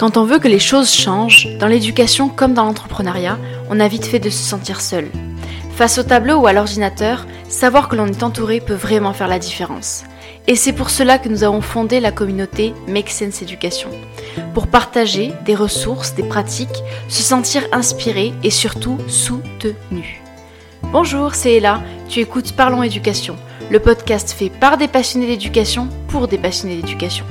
Quand on veut que les choses changent, dans l'éducation comme dans l'entrepreneuriat, on a vite fait de se sentir seul. Face au tableau ou à l'ordinateur, savoir que l'on est entouré peut vraiment faire la différence. Et c'est pour cela que nous avons fondé la communauté Make Sense Education. Pour partager des ressources, des pratiques, se sentir inspiré et surtout soutenu. Bonjour, c'est Ella, tu écoutes Parlons Éducation, le podcast fait par des passionnés d'éducation pour des passionnés d'éducation.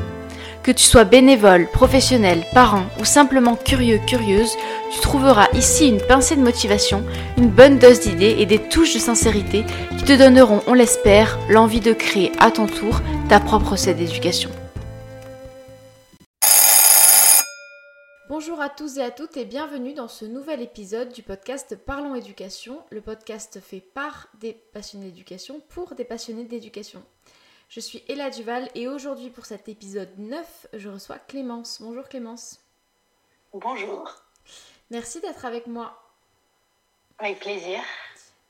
Que tu sois bénévole, professionnel, parent ou simplement curieux, curieuse, tu trouveras ici une pincée de motivation, une bonne dose d'idées et des touches de sincérité qui te donneront, on l'espère, l'envie de créer à ton tour ta propre recette d'éducation. Bonjour à tous et à toutes et bienvenue dans ce nouvel épisode du podcast Parlons Éducation, le podcast fait par des passionnés d'éducation pour des passionnés d'éducation. Je suis Ella Duval et aujourd'hui pour cet épisode 9, je reçois Clémence. Bonjour Clémence. Bonjour. Merci d'être avec moi. Avec plaisir.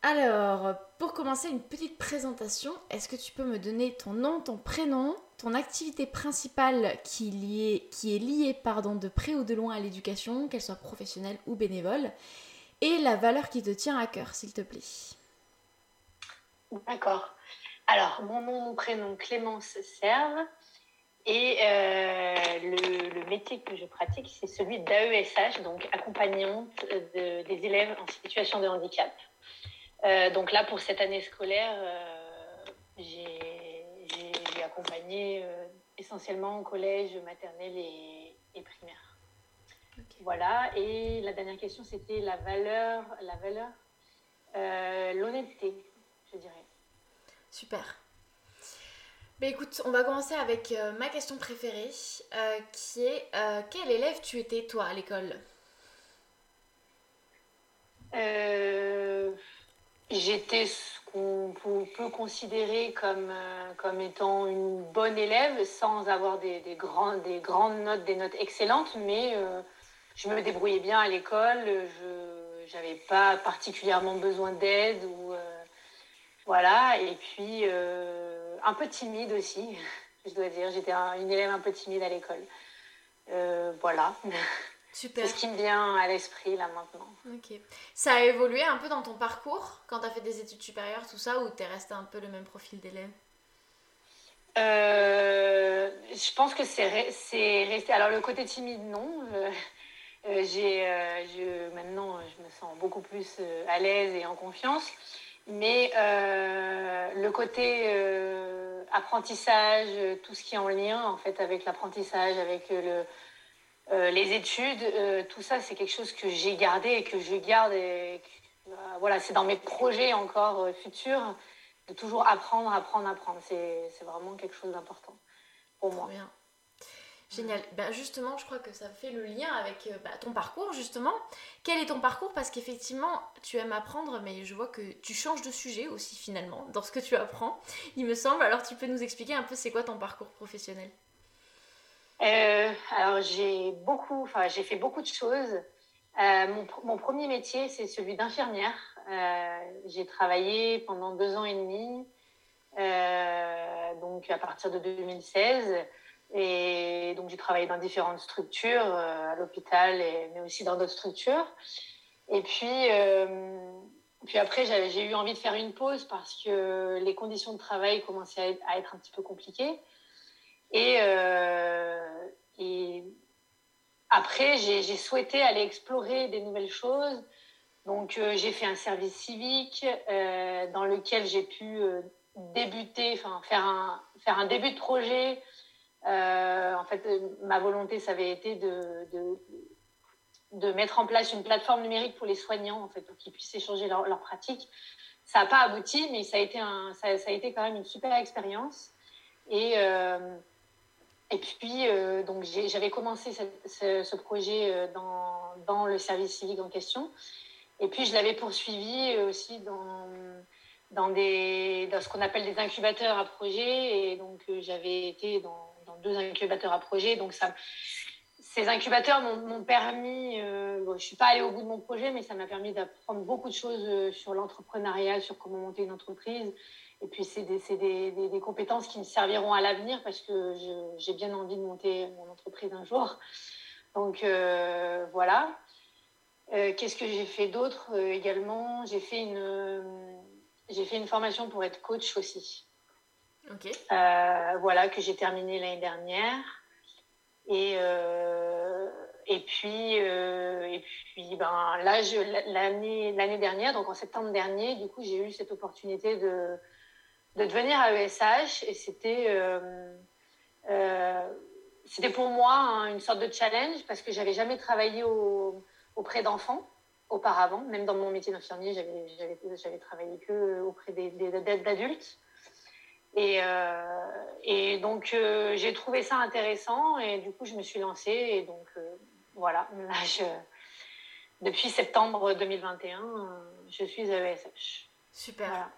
Alors, pour commencer, une petite présentation. Est-ce que tu peux me donner ton nom, ton prénom, ton activité principale qui, est liée, qui est liée pardon, de près ou de loin à l'éducation, qu'elle soit professionnelle ou bénévole, et la valeur qui te tient à cœur, s'il te plaît? D'accord. Alors, mon nom, mon prénom, Clémence Serve. Et euh, le, métier que je pratique, c'est celui d'AESH, donc accompagnante des élèves en situation de handicap. Euh, donc là, pour cette année scolaire, euh, j'ai accompagné essentiellement au collège, maternel et, et primaire. Voilà. Et la dernière question, c'était la valeur, la valeur, l'honnêteté, je dirais. Super. Ben écoute, on va commencer avec euh, ma question préférée, euh, qui est euh, quel élève tu étais toi à l'école? J'étais ce qu'on peut considérer comme, étant une bonne élève sans avoir des, des, des grandes notes, des notes excellentes, mais je me débrouillais bien à l'école, je n'avais pas particulièrement besoin d'aide voilà, et puis euh, un peu timide aussi, je dois dire. J'étais une élève un peu timide à l'école. Euh, voilà. Super. C'est ce qui me vient à l'esprit là maintenant. Ok. Ça a évolué un peu dans ton parcours quand tu as fait des études supérieures, tout ça, ou tu es resté un peu le même profil d'élève? Euh, Je pense que c'est resté. Alors, le côté timide, non. j'ai, je, maintenant, je me sens beaucoup plus à l'aise et en confiance. Mais euh, le côté euh, apprentissage, tout ce qui est en lien en fait avec l'apprentissage, avec euh, les études, tout ça c'est quelque chose que j'ai gardé et que je garde. Voilà, c'est dans mes projets encore futurs de toujours apprendre, apprendre, apprendre. C'est vraiment quelque chose d'important pour moi. Génial. Ben justement, je crois que ça fait le lien avec euh, bah, ton parcours, justement. Quel est ton parcours? Parce qu'effectivement, tu aimes apprendre, mais je vois que tu changes de sujet aussi, finalement, dans ce que tu apprends, il me semble. Alors, tu peux nous expliquer un peu c'est quoi ton parcours professionnel? Euh, Alors, j'ai beaucoup, enfin, j'ai fait beaucoup de choses. Euh, mon, mon, premier métier, c'est celui d'infirmière. j'ai travaillé pendant deux ans et demi, donc à partir de 2016. Et donc, j'ai travaillé dans différentes structures, euh, à l'hôpital, mais aussi dans d'autres structures. Et puis, euh, puis après, j'ai eu envie de faire une pause parce que les conditions de travail commençaient à être, un petit peu compliquées. Et, euh, et après, j'ai souhaité aller explorer des nouvelles choses. Donc, j'ai fait un service civique dans lequel j'ai pu débuter, enfin, faire un, faire un début de projet euh, en fait, ma volonté, ça avait été de, de, mettre en place une plateforme numérique pour les soignants, en fait, pour qu'ils puissent échanger leurs leur pratiques. Ça n'a pas abouti, mais ça a, été un, ça, a été quand même une super expérience. Et, euh, et puis, euh, donc, j'avais commencé ce, projet dans, dans, le service civique en question. Et puis, je l'avais poursuivi aussi dans, dans, des, dans ce qu'on appelle des incubateurs à projet. Et donc, j'avais été dans deux incubateurs à projet. Donc, ça, ces incubateurs m'ont permis, euh, je ne suis pas allée au bout de mon projet, mais ça m'a permis d'apprendre beaucoup de choses euh, sur l'entrepreneuriat, sur comment monter une entreprise. Et puis, c'est des, compétences qui me serviront à l'avenir parce que j'ai bien envie de monter mon entreprise un jour. Donc voilà. Qu'est-ce que j'ai fait d'autre également? J'ai fait une formation pour être coach aussi. Ok. voilà que j'ai terminé l'année dernière. Et et puis, euh, et puis ben, là, l'année, dernière, donc en septembre dernier, du coup, j'ai eu cette opportunité de, de devenir AESH et c'était, euh, euh, pour moi hein, une sorte de challenge parce que j'avais jamais travaillé auprès d'enfants auparavant, même dans mon métier d'infirmier, j'avais travaillé que auprès des, des, d'adultes. Et, et donc, j'ai trouvé ça intéressant et du coup, je me suis lancée. Et donc, voilà, là, depuis septembre 2021, je suis AESH. Super.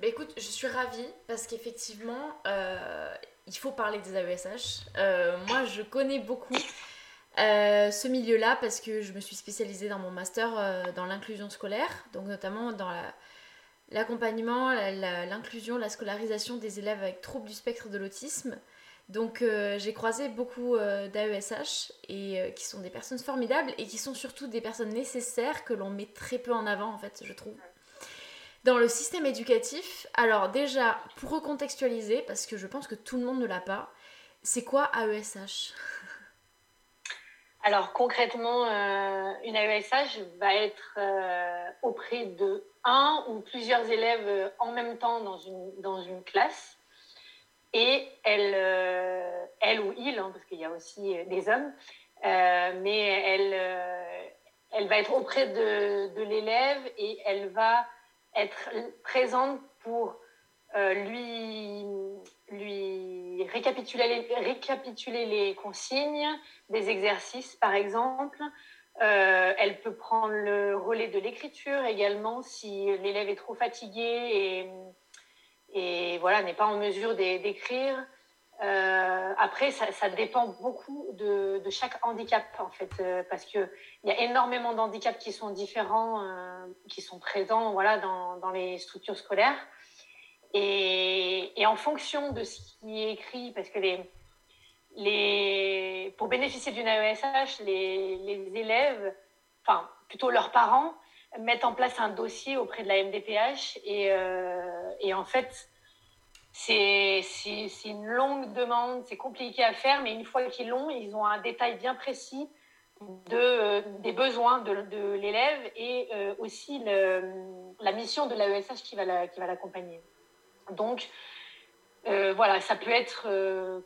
Bah, écoute, je suis ravie parce qu'effectivement, euh, il faut parler des AESH. Euh, moi, je connais beaucoup euh, ce milieu-là parce que je me suis spécialisée dans mon master dans l'inclusion scolaire, donc notamment dans l'accompagnement, l'inclusion, la, scolarisation des élèves avec troubles du spectre de l'autisme. Donc euh, j'ai croisé beaucoup euh, d'AESH et euh, qui sont des personnes formidables et qui sont surtout des personnes nécessaires que l'on met très peu en avant en fait, je trouve. Dans le système éducatif, alors déjà pour recontextualiser parce que je pense que tout le monde ne l'a pas, c'est quoi AESH Alors concrètement, une AESH va être auprès de un ou plusieurs élèves en même temps dans une, classe. Et elle, euh, elle ou il, hein, parce qu'il y a aussi euh, des hommes, euh, mais elle, va être auprès de l'élève et elle va être présente pour lui, lui récapituler, les, consignes des exercices, par exemple. elle peut prendre le relais de l'écriture également si l'élève est trop fatigué et voilà, n'est pas en mesure d'écrire. Euh, après, ça, dépend beaucoup de, chaque handicap, en fait, euh, parce qu'il y a énormément d'handicaps qui sont différents, euh, qui sont présents voilà, dans, les structures scolaires. Et, en fonction de ce qui est écrit, parce que pour bénéficier d'une AESH, les, les élèves, enfin plutôt leurs parents, mettent en place un dossier auprès de la MDPH et, euh, et en fait, c'est une longue demande, c'est compliqué à faire, mais une fois qu'ils l'ont, ils ont un détail bien précis de, des besoins de, l'élève et euh, aussi la mission de l'AESH qui va l'accompagner. Donc, euh, voilà, ça peut être,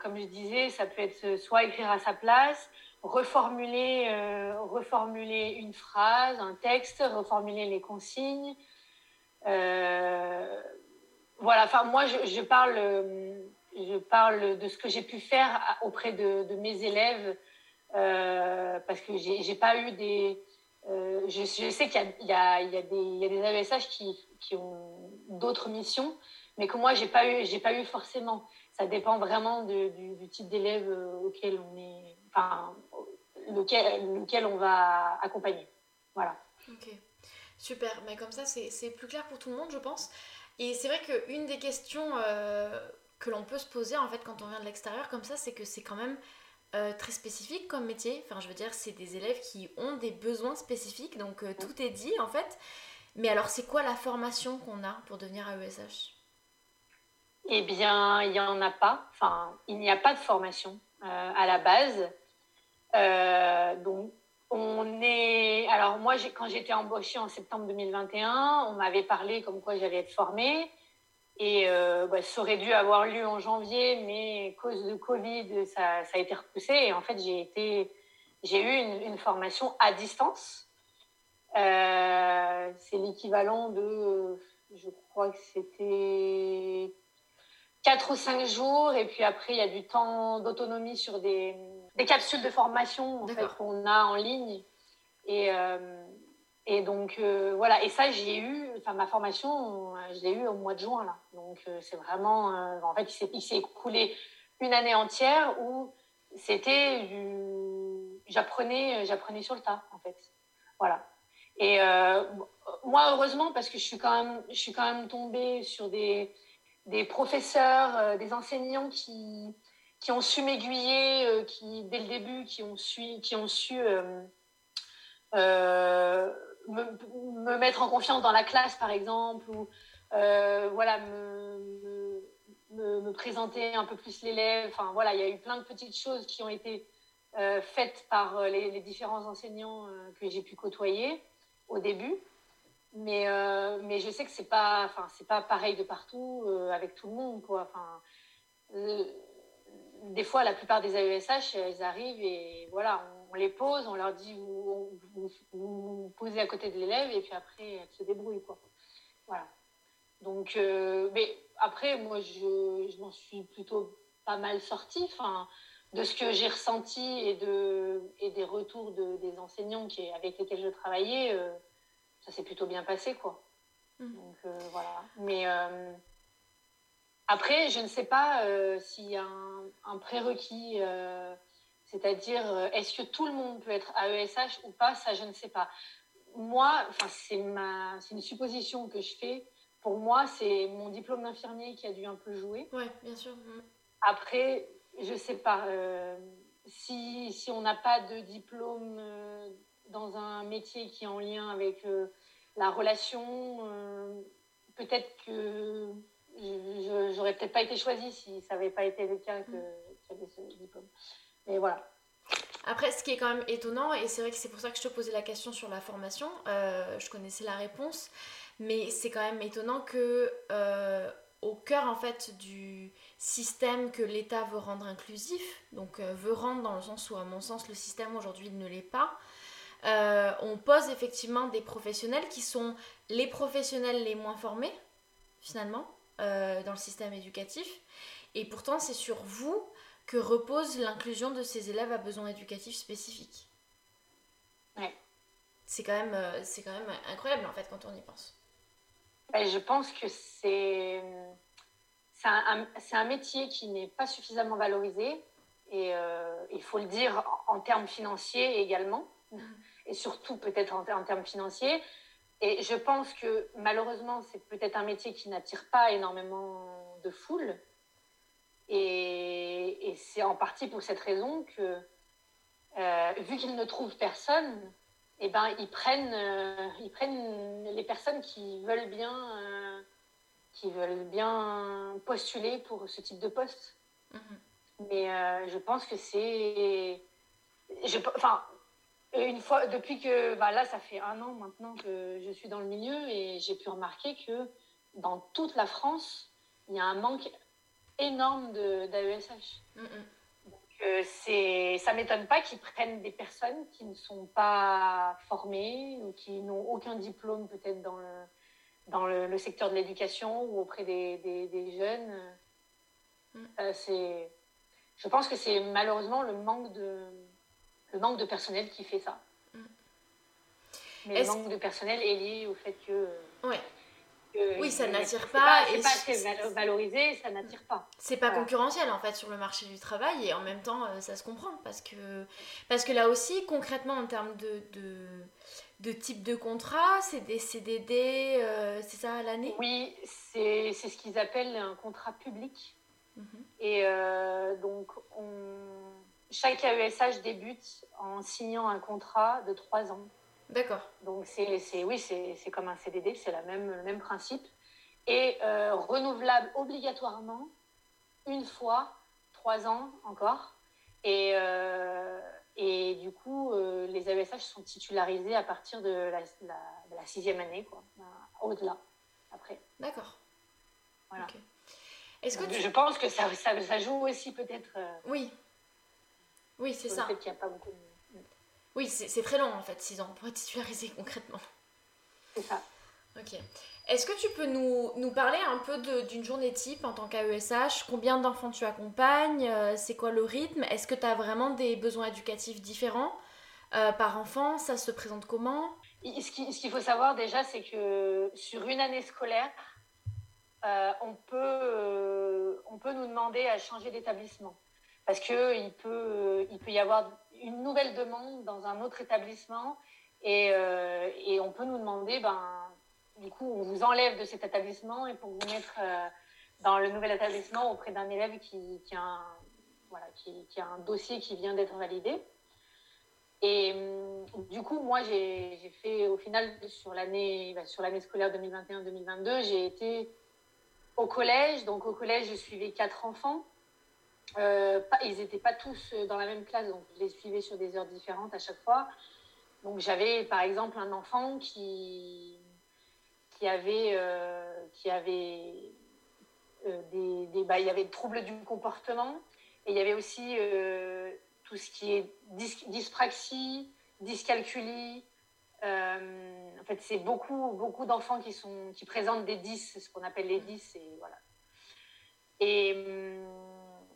comme je disais, ça peut être soit écrire à sa place, reformuler, euh, reformuler une phrase, un texte, reformuler les consignes. Euh, voilà, enfin moi je, parle, je parle de ce que j'ai pu faire auprès de, mes élèves euh, parce que j'ai pas eu des. Je, sais qu'il y, y, des, y a des AESH qui, qui ont d'autres missions, mais que moi j'ai pas eu, j'ai pas eu forcément. Ça dépend vraiment du, du, type d'élève auquel on est, enfin, lequel, lequel on va accompagner. Voilà. Ok, super. Mais comme ça, c'est plus clair pour tout le monde, je pense. Et c'est vrai qu'une des questions euh, que l'on peut se poser en fait quand on vient de l'extérieur comme ça, c'est que c'est quand même euh, très spécifique comme métier. Enfin, je veux dire, c'est des élèves qui ont des besoins spécifiques, donc euh, tout est dit en fait. Mais alors, c'est quoi la formation qu'on a pour devenir AESH Eh bien, il n'y en a pas. Enfin, il n'y a pas de formation à la base. Euh, donc, on est. Alors, moi, quand j'étais embauchée en septembre 2021, on m'avait parlé comme quoi j'allais être formée. Et euh, bah, ça aurait dû avoir lieu en janvier, mais cause de Covid, ça, a été repoussé. Et en fait, j'ai eu une, formation à distance. Euh, c'est l'équivalent de, je crois que c'était 4 ou 5 jours. Et puis après, il y a du temps d'autonomie sur des, des capsules de formation en fait, qu'on a en ligne. Et, euh, et donc, euh, voilà. Et ça, j'ai eu, enfin, ma formation, je l'ai eu au mois de juin, là. Donc, euh, c'est vraiment, en fait, il s'est écoulé une année entière où c'était du. J'apprenais, j'apprenais sur le tas, en fait. Voilà. Et moi, heureusement, parce que je suis quand même, je suis quand même tombée sur des, des professeurs, des enseignants qui, qui ont su m'aiguiller, qui dès le début, qui ont su, qui ont su me, mettre en confiance dans la classe, par exemple, ou voilà, me, me, présenter un peu plus l'élève. Enfin, voilà, il y a eu plein de petites choses qui ont été faites par les différents enseignants que j'ai pu côtoyer au début. Mais, euh, mais je sais que c'est pas, enfin, c'est pas pareil de partout euh, avec tout le monde, quoi. Enfin, euh, des fois, la plupart des AESH, elles arrivent et voilà, on, les pose, on leur dit vous, vous, posez à côté de l'élève et puis après, elles se débrouillent, quoi. Voilà. Donc, mais après, moi, je, je m'en suis plutôt pas mal sortie. Enfin, de ce que j'ai ressenti et, de, et des retours de, des enseignants qui, avec lesquels je travaillais ça s'est plutôt bien passé, quoi. Mm. Donc euh, voilà. Mais euh, après, je ne sais pas euh, s'il y a un, prérequis, c'est-à-dire est-ce que tout le monde peut être AESH ou pas, ça je ne sais pas. Moi, c'est ma, c'est une supposition que je fais. Pour moi, c'est mon diplôme d'infirmier qui a dû un peu jouer. Oui, bien sûr. Mm. Après, je sais pas. si, si on n'a pas de diplôme dans un métier qui est en lien avec euh, la relation, euh, peut-être que j'aurais peut-être pas été choisie si ça n'avait pas été le cas que j'avais ce diplôme. Mais voilà. Après, ce qui est quand même étonnant, et c'est vrai que c'est pour ça que je te posais la question sur la formation, euh, je connaissais la réponse, mais c'est quand même étonnant que au cœur en fait du système que l'État veut rendre inclusif, donc veut rendre dans le sens où à mon sens le système aujourd'hui ne l'est pas, euh, on pose effectivement des professionnels qui sont les professionnels les moins formés, finalement, euh, dans le système éducatif. Et pourtant, c'est sur vous que repose l'inclusion de ces élèves à besoins éducatifs spécifiques. Ouais. C'est quand, même, euh, c'est quand même incroyable, en fait, quand on y pense. je pense que c'est, c'est, un, un, métier qui n'est pas suffisamment valorisé. Et il faut le dire en, en termes financiers également. Et surtout peut-être en, termes financiers. Et je pense que malheureusement, c'est peut-être un métier qui n'attire pas énormément de foule. Et, c'est en partie pour cette raison que, euh, vu qu'ils ne trouvent personne, eh ben, ils, prennent, euh, ils prennent les personnes qui veulent bien, euh, qui veulent bien postuler pour ce type de poste. Mm-hmm. Mais je pense que c'est. Enfin, une fois, depuis que bah là, ça fait un an maintenant que je suis dans le milieu et j'ai pu remarquer que dans toute la France, il y a un manque énorme d'AESH. Mm -hmm. Euh, c'est, ça m'étonne pas qu'ils prennent des personnes qui ne sont pas formées ou qui n'ont aucun diplôme peut-être dans le, dans le, secteur de l'éducation ou auprès des, des, jeunes. Mm. Euh, c'est, je pense que c'est malheureusement le manque de, le manque de personnel qui fait ça. Mm. Mais le manque de personnel est lié au fait que. Ouais. oui, ça n'attire pas. C'est pas, assez valorisé, ça n'attire pas. C'est pas concurrentiel en fait sur le marché du travail et en même temps euh, ça se comprend parce que, parce que là aussi concrètement en termes de, de, de type de contrat, c'est des CDD, euh, c'est ça à l'année? Oui, c'est ce qu'ils appellent un contrat public. Mhm. Et euh, donc on chaque AESH débute en signant un contrat de trois ans. D'accord. Donc, c'est, oui, c'est, comme un CDD, c'est la même, le même principe. Et euh, renouvelable obligatoirement une fois, trois ans encore. Et, euh, et du coup, euh, les AESH sont titularisés à partir de la, la, sixième année, quoi, au-delà, après. D'accord. Voilà. Est-ce que Je pense que ça, ça, ça joue aussi peut-être. Oui, oui, c'est ça. a pas beaucoup Oui, c'est très long en fait, 6 ans pour être titularisé concrètement? C'est ça. Ok. Est-ce que tu peux nous, nous parler un peu d'une journée type en tant qu'AESH Combien d'enfants tu accompagnes? Euh, C'est quoi le rythme? Est-ce que tu as vraiment des besoins éducatifs différents? Euh, par enfant Ça se présente comment? Ce qu'il faut savoir déjà, c'est que sur une année scolaire, euh, on, peut, on peut nous demander à changer d'établissement parce qu'il peut, il peut y avoir une nouvelle demande dans un autre établissement et, euh, et, on peut nous demander, ben, du coup, on vous enlève de cet établissement et pour vous mettre euh, dans le nouvel établissement auprès d'un élève qui, qui, a un, voilà, qui, qui, a un dossier qui vient d'être validé. Et hum, du coup, moi, j'ai fait au final sur l'année bah, sur l'année scolaire 2021-2022, j'ai été au collège. Donc au collège, je suivais quatre enfants. Euh, ils n'étaient pas tous dans la même classe, donc je les suivais sur des heures différentes à chaque fois. Donc j'avais par exemple un enfant qui, qui avait, euh, qui avait euh, des, des bah, il y avait des troubles du comportement et il y avait aussi tout ce qui est dyspraxie, dyscalculie. Euh, en fait, c'est beaucoup, beaucoup d'enfants qui, qui présentent des 10, ce qu'on appelle les 10. Et voilà. Et hum,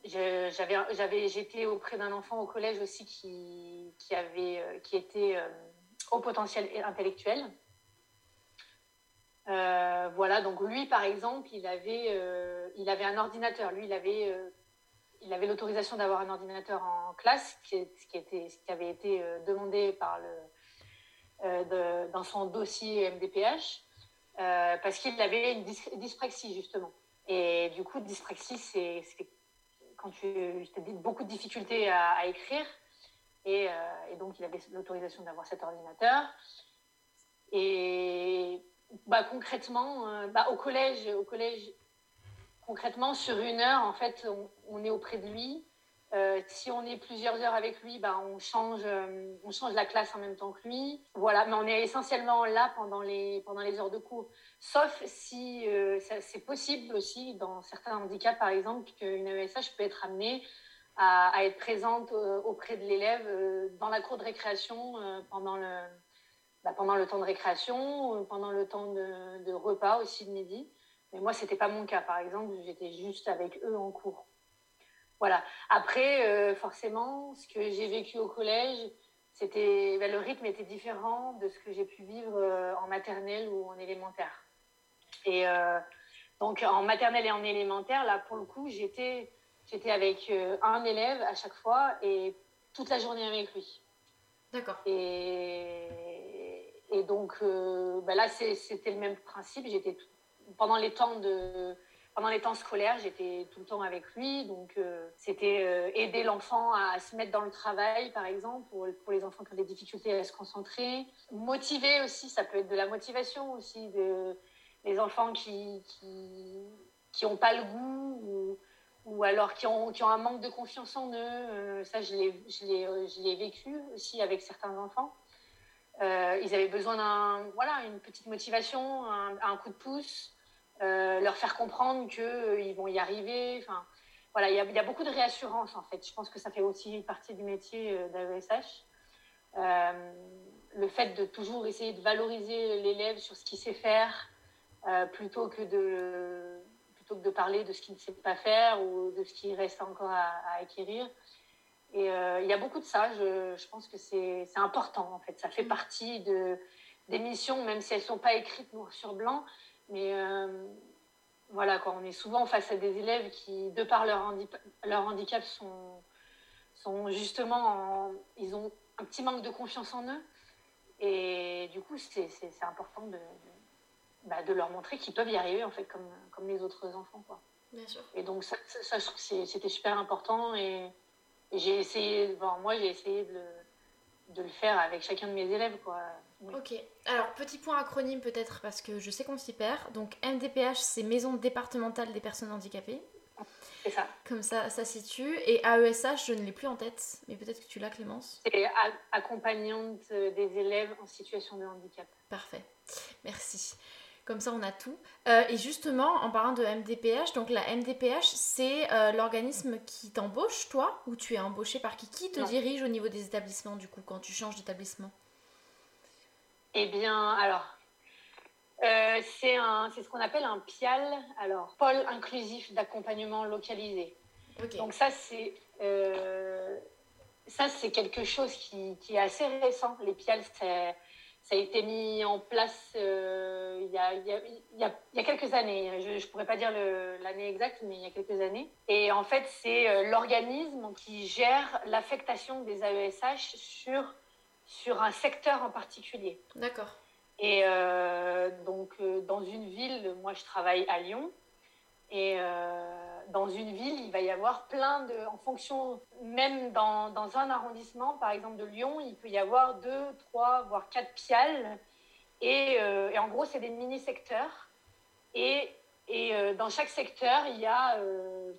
j'avais, j'étais auprès d'un enfant au collège aussi qui, qui, avait, euh, qui était euh, au potentiel intellectuel. voilà, donc lui, par exemple, il avait, il avait un ordinateur. Lui, il avait il avait l'autorisation d'avoir un ordinateur en classe, ce qui, était, ce qui avait été euh, demandé par le, euh, dans son dossier MDPH, euh, parce qu'il avait une dyspraxie, justement. Et du coup, dyspraxie, c'est quand tu as beaucoup de difficultés à, écrire. Et, donc, il avait l'autorisation d'avoir cet ordinateur. Et bah, concrètement, bah, au collège, au collège concrètement, sur une heure, en fait, on, est auprès de lui. Euh, si on est plusieurs heures avec lui, bah, on, change, euh, on change la classe en même temps que lui. Voilà, mais on est essentiellement là pendant les, pendant les heures de cours. Sauf si euh, c'est possible aussi, dans certains handicaps, par exemple, qu'une ESH peut être amenée à, être présente auprès de l'élève dans la cour de récréation pendant, le, bah, pendant le temps de récréation, pendant le temps de, de repas aussi de midi. Mais moi, c'était pas mon cas. Par exemple, j'étais juste avec eux en cours. Voilà. Après, euh, forcément, ce que j'ai vécu au collège, c'était ben, le rythme était différent de ce que j'ai pu vivre euh, en maternelle ou en élémentaire. Et euh, donc, en maternelle et en élémentaire, là, pour le coup, j'étais j'étais avec un élève à chaque fois et toute la journée avec lui. D'accord. Et, et donc, ben là, c'était le même principe. J'étais pendant les temps de pendant les temps scolaires, j'étais tout le temps avec lui. Donc, euh, c'était euh, aider l'enfant à, se mettre dans le travail, par exemple, pour, les enfants qui ont des difficultés à se concentrer. Motiver aussi, ça peut être de la motivation aussi, de, les enfants qui qui n'ont pas le goût ou, ou, alors qui ont, qui ont un manque de confiance en eux. Euh, ça, je l'ai vécu aussi avec certains enfants. ils avaient besoin d'un voilà, petite motivation, un, un coup de pouce. Euh, leur faire comprendre qu'ils euh, vont y arriver. Enfin, voilà, il y, a beaucoup de réassurance en fait. Je pense que ça fait aussi partie du métier euh, d'AESH. le fait de toujours essayer de valoriser l'élève sur ce qu'il sait faire plutôt que de plutôt que de parler de ce qu'il ne sait pas faire ou de ce qui reste encore à, acquérir. Et il y a beaucoup de ça. Je, je pense que c'est important en fait. Ça fait partie de des missions, même si elles sont pas écrites noir sur blanc. Mais euh, voilà, quoi, on est souvent face à des élèves qui, de par leur, leur handicap, sont, sont justement, ils ont un petit manque de confiance en eux. Et du coup, c'est important de, de, bah, de, leur montrer qu'ils peuvent y arriver, en fait, comme, comme les autres enfants. Quoi. Bien sûr. Et donc, ça, ça, je trouve que c'était super important. Et, j'ai essayé, bon, moi, j'ai essayé de, de, le faire avec chacun de mes élèves, quoi. Ok, alors petit point acronyme peut-être parce que je sais qu'on s'y perd. Donc MDPH c'est Maison départementale des personnes handicapées. C'est ça. Comme ça, ça situe. Et AESH, je ne l'ai plus en tête, mais peut-être que tu l'as Clémence. C'est accompagnante des élèves en situation de handicap. Parfait, merci. Comme ça, on a tout. Euh, et justement, en parlant de MDPH, donc la MDPH, c'est euh, l'organisme qui t'embauche, toi, ou tu es embauché par qui? Qui te dirige au niveau des établissements, du coup, quand tu changes d'établissement? Eh bien, alors, euh, c'est ce qu'on appelle un PIAL, alors pôle inclusif d'accompagnement localisé. Donc ça, c'est euh, quelque chose qui, est assez récent. Les PIAL, ça, a été mis en place euh, il, y a, il, y a, quelques années. Je ne pourrais pas dire l'année exacte, mais il y a quelques années. Et en fait, c'est l'organisme qui gère l'affectation des AESH sur sur un secteur en particulier. D'accord. Et euh, donc, euh, dans une ville, moi, je travaille à Lyon. Et euh, dans une ville, il va y avoir plein de, en fonction, même dans, dans, un arrondissement, par exemple de Lyon, il peut y avoir deux, trois, voire quatre piales. Et, et en gros, c'est des mini-secteurs. Et, et dans chaque secteur, il y a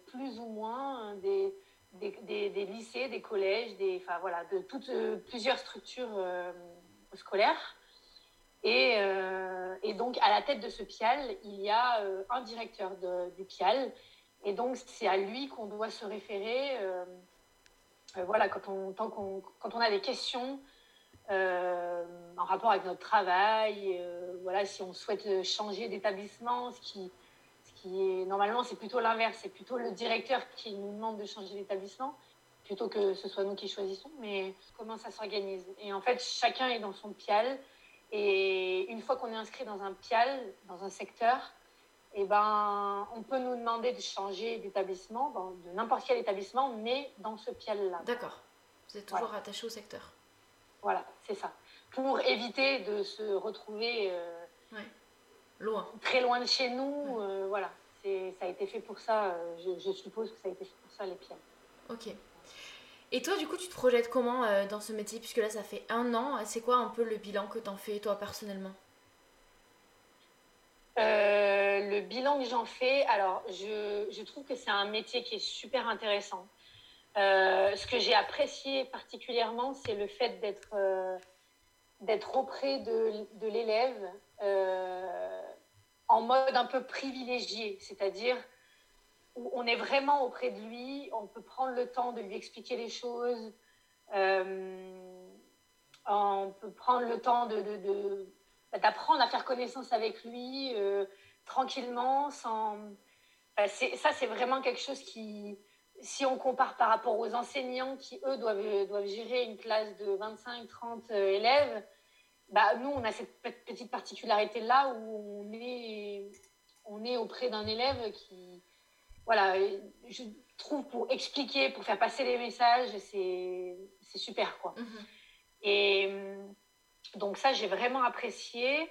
plus ou moins des, des, des, lycées, des collèges, des, enfin, voilà, de toutes, plusieurs structures scolaires. Et, et, donc, à la tête de ce PIAL, il y a un directeur du PIAL et donc, c'est à lui qu'on doit se référer. Euh, euh, voilà, quand on, quand on a des questions euh, en rapport avec notre travail, voilà, si on souhaite changer d'établissement, ce qui, qui est normalement c'est plutôt l'inverse, c'est plutôt le directeur qui nous demande de changer d'établissement plutôt que ce soit nous qui choisissons. Mais comment ça s'organise? Et en fait, chacun est dans son pial. Et une fois qu'on est inscrit dans un pial, dans un secteur, eh ben, on peut nous demander de changer d'établissement, de n'importe quel établissement, mais dans ce pial-là. D'accord. Vous êtes toujours attaché au secteur. Voilà, c'est ça. Pour éviter de se retrouver euh, loin. très loin de chez nous. Euh, voilà, ça a été fait pour ça. Euh, je, suppose que ça a été fait pour ça, les pials. Ok. Et toi, du coup, tu te projettes comment dans ce métier Puisque là, ça fait un an. C'est quoi un peu le bilan que tu en fais, toi, personnellement? Euh, le bilan que j'en fais, alors je, trouve que c'est un métier qui est super intéressant. Euh, ce que j'ai apprécié particulièrement, c'est le fait d'être euh, d'être auprès de, de l'élève en mode un peu privilégié, c'est-à-dire où on est vraiment auprès de lui, on peut prendre le temps de lui expliquer les choses, on peut prendre le temps de d'apprendre à faire connaissance avec lui euh, tranquillement, sans. ça, c'est vraiment quelque chose qui, si on compare par rapport aux enseignants qui, eux, doivent, doivent gérer une classe de 25-30 euh, élèves, bah, nous, on a cette petite particularité-là où on est, on est auprès d'un élève qui. Voilà, je trouve pour expliquer, pour faire passer les messages, c'est super, quoi. Mm-hmm. Et donc ça, j'ai vraiment apprécié.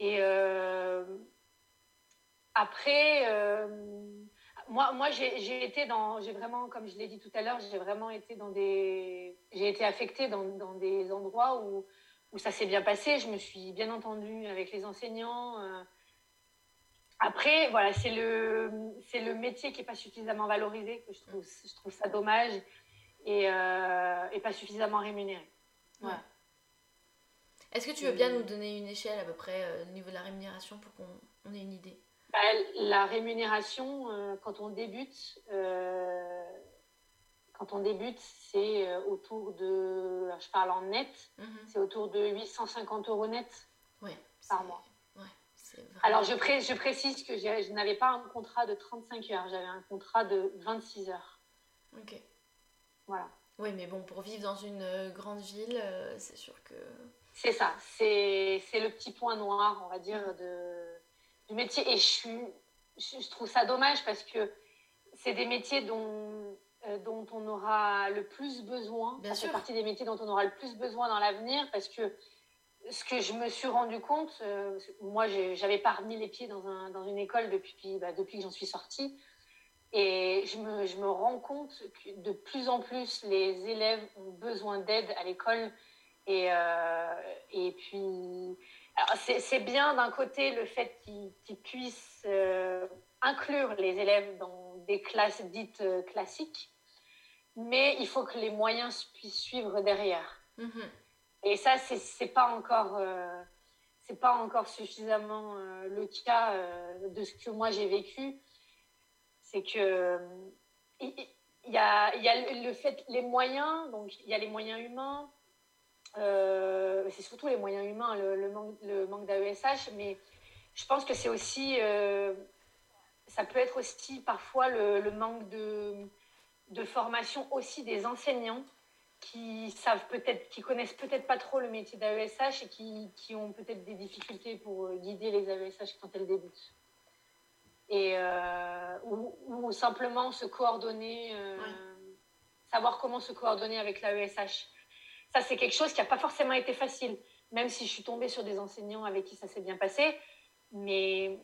Et euh, après, euh, moi, moi j'ai été dans, j'ai vraiment, comme je l'ai dit tout à l'heure, j'ai vraiment été dans des, j'ai été affectée dans, dans, des endroits où, où ça s'est bien passé. Je me suis bien entendue avec les enseignants. Euh. Après, voilà, c'est le, c'est le métier qui n'est pas suffisamment valorisé, que je trouve, je trouve ça dommage, et, et pas suffisamment rémunéré. Ouais. Est-ce que tu veux bien nous donner une échelle à peu près euh, au niveau de la rémunération pour qu'on ait une idée? Bah, La rémunération, euh, quand on débute, euh, quand on débute, c'est autour de, je parle en net, mhm. c'est autour de 850 euros net par mois. Alors je, je, précise que je n'avais pas un contrat de 35 heures, j'avais un contrat de 26 heures. Ok. Voilà. Oui, mais bon, pour vivre dans une grande ville, c'est sûr que c'est ça, c'est le petit point noir, on va dire, de, du métier. Et je, je trouve ça dommage parce que c'est des métiers dont, euh, dont on aura le plus besoin. Bien ça fait partie des métiers dont on aura le plus besoin dans l'avenir parce que ce que je me suis rendu compte, euh, moi, j'avais pas remis les pieds dans, un, dans une école depuis, bah, depuis que j'en suis sortie. Et je me, je me, rends compte que de plus en plus, les élèves ont besoin d'aide à l'école et, euh, et puis, c'est bien d'un côté le fait qu'ils puissent euh, inclure les élèves dans des classes dites euh, classiques, mais il faut que les moyens puissent suivre derrière. Mm-hmm. Et ça, c'est pas encore, c'est pas encore suffisamment le cas de ce que moi j'ai vécu. C'est que il y, a, y a le fait, les moyens, donc il y a les moyens humains, euh, c'est surtout les moyens humains, le, manque, le manque d'AESH, mais je pense que c'est aussi, euh, ça peut être aussi parfois le, manque de, de, formation aussi des enseignants qui savent peut-être, qui connaissent peut-être pas trop le métier d'AESH et qui, qui ont peut-être des difficultés pour guider les AESH quand elles débutent. Et, euh, ou, simplement se coordonner, savoir comment se coordonner avec l'AESH ça, c'est quelque chose qui n'a pas forcément été facile, même si je suis tombée sur des enseignants avec qui ça s'est bien passé. Mais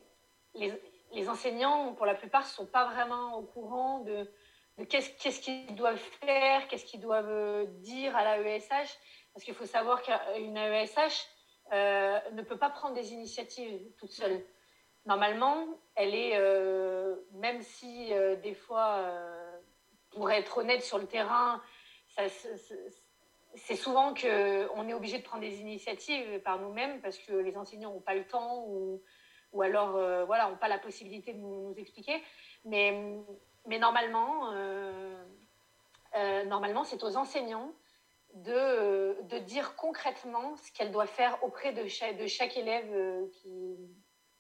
les enseignants, pour la plupart, ne sont pas vraiment au courant de, qu'est-ce qu'ils doivent faire, qu'est-ce qu'ils doivent dire à l'AESH. Parce qu'il faut savoir qu'une AESH ne peut pas prendre des initiatives toute seule. Normalement, elle est, même si des fois, pour être honnête sur le terrain, c'est souvent qu'on est obligé de prendre des initiatives par nous-mêmes parce que les enseignants n'ont pas le temps ou, ou alors euh, voilà, n'ont pas la possibilité de nous, expliquer. Mais, mais normalement, euh, euh, normalement c'est aux enseignants de, de dire concrètement ce qu'elle doit faire auprès de chaque, de chaque élève qui,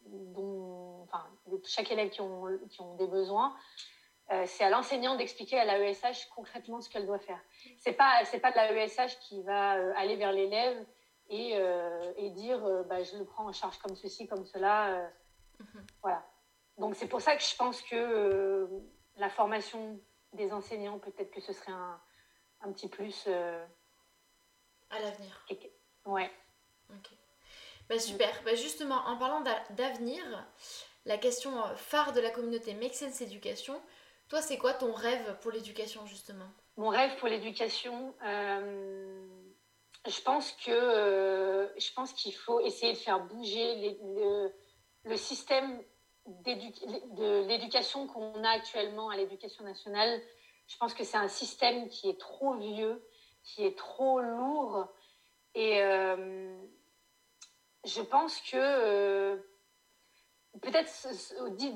dont, enfin, chaque élève qui ont, qui ont des besoins. c'est à l'enseignant d'expliquer à l'AESH concrètement ce qu'elle doit faire. C'est pas c'est pas de l'AESH qui va aller vers l'élève et, euh, et dire euh, bah, je le prends en charge comme ceci, comme cela. Euh. Mhm. Voilà. Donc c'est pour ça que je pense que la formation des enseignants, peut-être que ce serait un, un petit plus. à l'avenir. Ouais. Ok. Bah, super. Bah, justement, en parlant d'avenir, la question phare de la communauté Make Sense Education, toi, c'est quoi ton rêve pour l'éducation, justement? Mon rêve pour l'éducation, je pense que euh, je pense qu'il faut essayer de faire bouger le, système de l'éducation qu'on a actuellement à l'éducation nationale. Je pense que c'est un système qui est trop vieux, qui est trop lourd. Et euh, je pense que euh, peut-être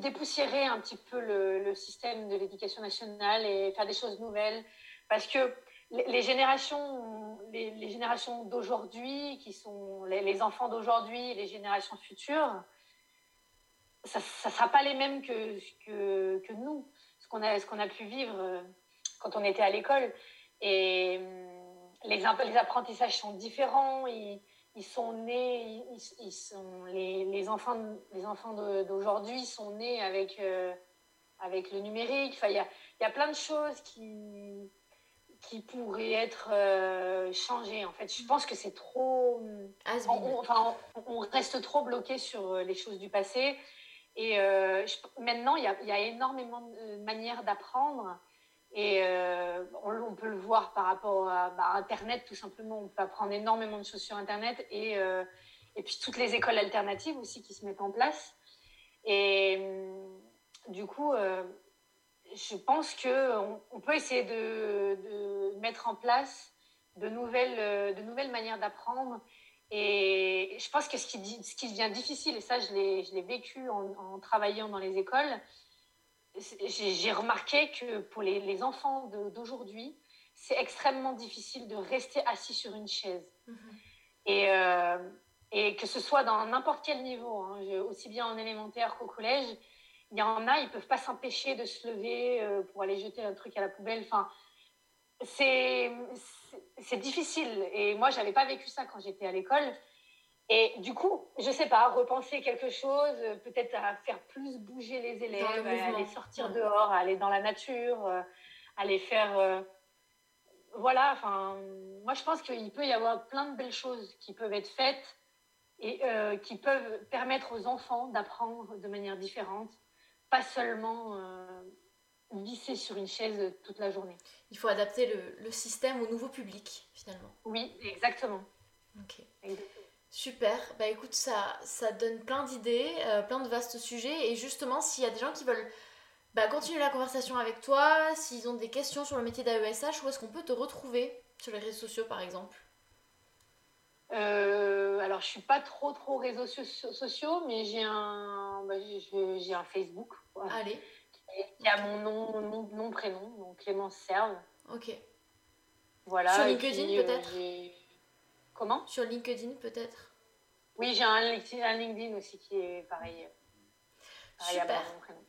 dépoussiérer un petit peu le, système de l'éducation nationale et faire des choses nouvelles. Parce que les, générations, les, générations d'aujourd'hui, qui sont les, enfants d'aujourd'hui, les générations futures, ça ne sera pas les mêmes que, que, que nous, ce qu'on a, qu'on a pu vivre euh, quand on était à l'école. Et hum, les, les apprentissages sont différents, ils, ils sont nés, ils, sont, les, les, enfants, les enfants d'aujourd'hui sont nés avec, euh, avec le numérique. Enfin, il y a, y a plein de choses qui qui pourrait être euh, changé. En fait, je pense que c'est trop. On, enfin, on, reste trop bloqué sur euh, les choses du passé. Et euh, maintenant, il y, a, énormément de manières d'apprendre. Et on, peut le voir par rapport à bah, Internet, tout simplement. On peut apprendre énormément de choses sur Internet. Et, puis toutes les écoles alternatives aussi qui se mettent en place. Et du coup je pense qu'on on peut essayer de, mettre en place de nouvelles, euh, de nouvelles manières d'apprendre. Et je pense que ce qui, ce qui devient difficile, et ça je l'ai vécu en, travaillant dans les écoles, j'ai remarqué que pour les, enfants d'aujourd'hui, c'est extrêmement difficile de rester assis sur une chaise. Mm-hmm. Et, euh, et que ce soit dans n'importe quel niveau, hein, aussi bien en élémentaire qu'au collège, il y en a, ils peuvent pas s'empêcher de se lever euh, pour aller jeter un truc à la poubelle. Enfin, c'est difficile. Et moi, j'avais pas vécu ça quand j'étais à l'école. Et du coup, je sais pas, repenser quelque chose, peut-être à faire plus bouger les élèves, à aller sortir dehors, à aller dans la nature, euh, aller faire. Euh, voilà, enfin, moi je pense qu'il peut y avoir plein de belles choses qui peuvent être faites et qui peuvent permettre aux enfants d'apprendre de manière différente pas seulement euh, sur une chaise toute la journée. Il faut adapter le, système au nouveau public, finalement. Oui, exactement. Ok. Super. Bah écoute, ça, ça donne plein d'idées, euh, plein de vastes sujets. Et justement, s'il y a des gens qui veulent bah, continuer la conversation avec toi, s'ils ont des questions sur le métier d'AESH, où est-ce qu'on peut te retrouver Sur les réseaux sociaux, par exemple? Euh, alors, je suis pas trop trop réseaux sociaux, mais j'ai un, bah, j'ai un Facebook. Allez. Il y a mon nom, nom prénom, donc Clémence Serve. Ok. Voilà. Sur LinkedIn euh, peut-être? Comment? Sur LinkedIn peut-être? Oui, j'ai un, LinkedIn aussi qui est pareil. pareil Super. À mon prénom.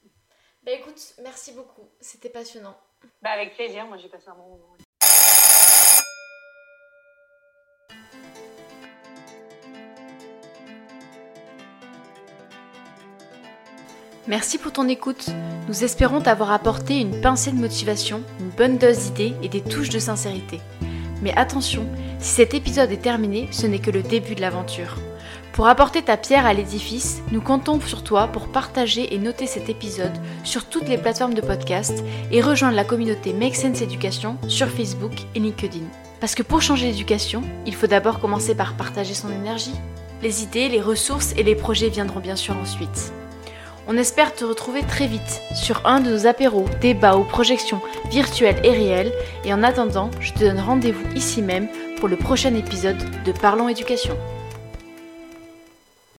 Bah écoute, merci beaucoup. C'était passionnant. Bah avec plaisir. Moi, j'ai passé un bon moment. Merci pour ton écoute. Nous espérons t'avoir apporté une pincée de motivation, une bonne dose d'idées et des touches de sincérité. Mais attention, si cet épisode est terminé, ce n'est que le début de l'aventure. Pour apporter ta pierre à l'édifice, nous comptons sur toi pour partager et noter cet épisode sur toutes les plateformes de podcast et rejoindre la communauté Make Sense Education sur Facebook et LinkedIn. Parce que pour changer l'éducation, il faut d'abord commencer par partager son énergie. Les idées, les ressources et les projets viendront bien sûr ensuite. On espère te retrouver très vite sur un de nos apéros, débats ou projections virtuelles et réelles. Et en attendant, je te donne rendez-vous ici même pour le prochain épisode de Parlons Éducation.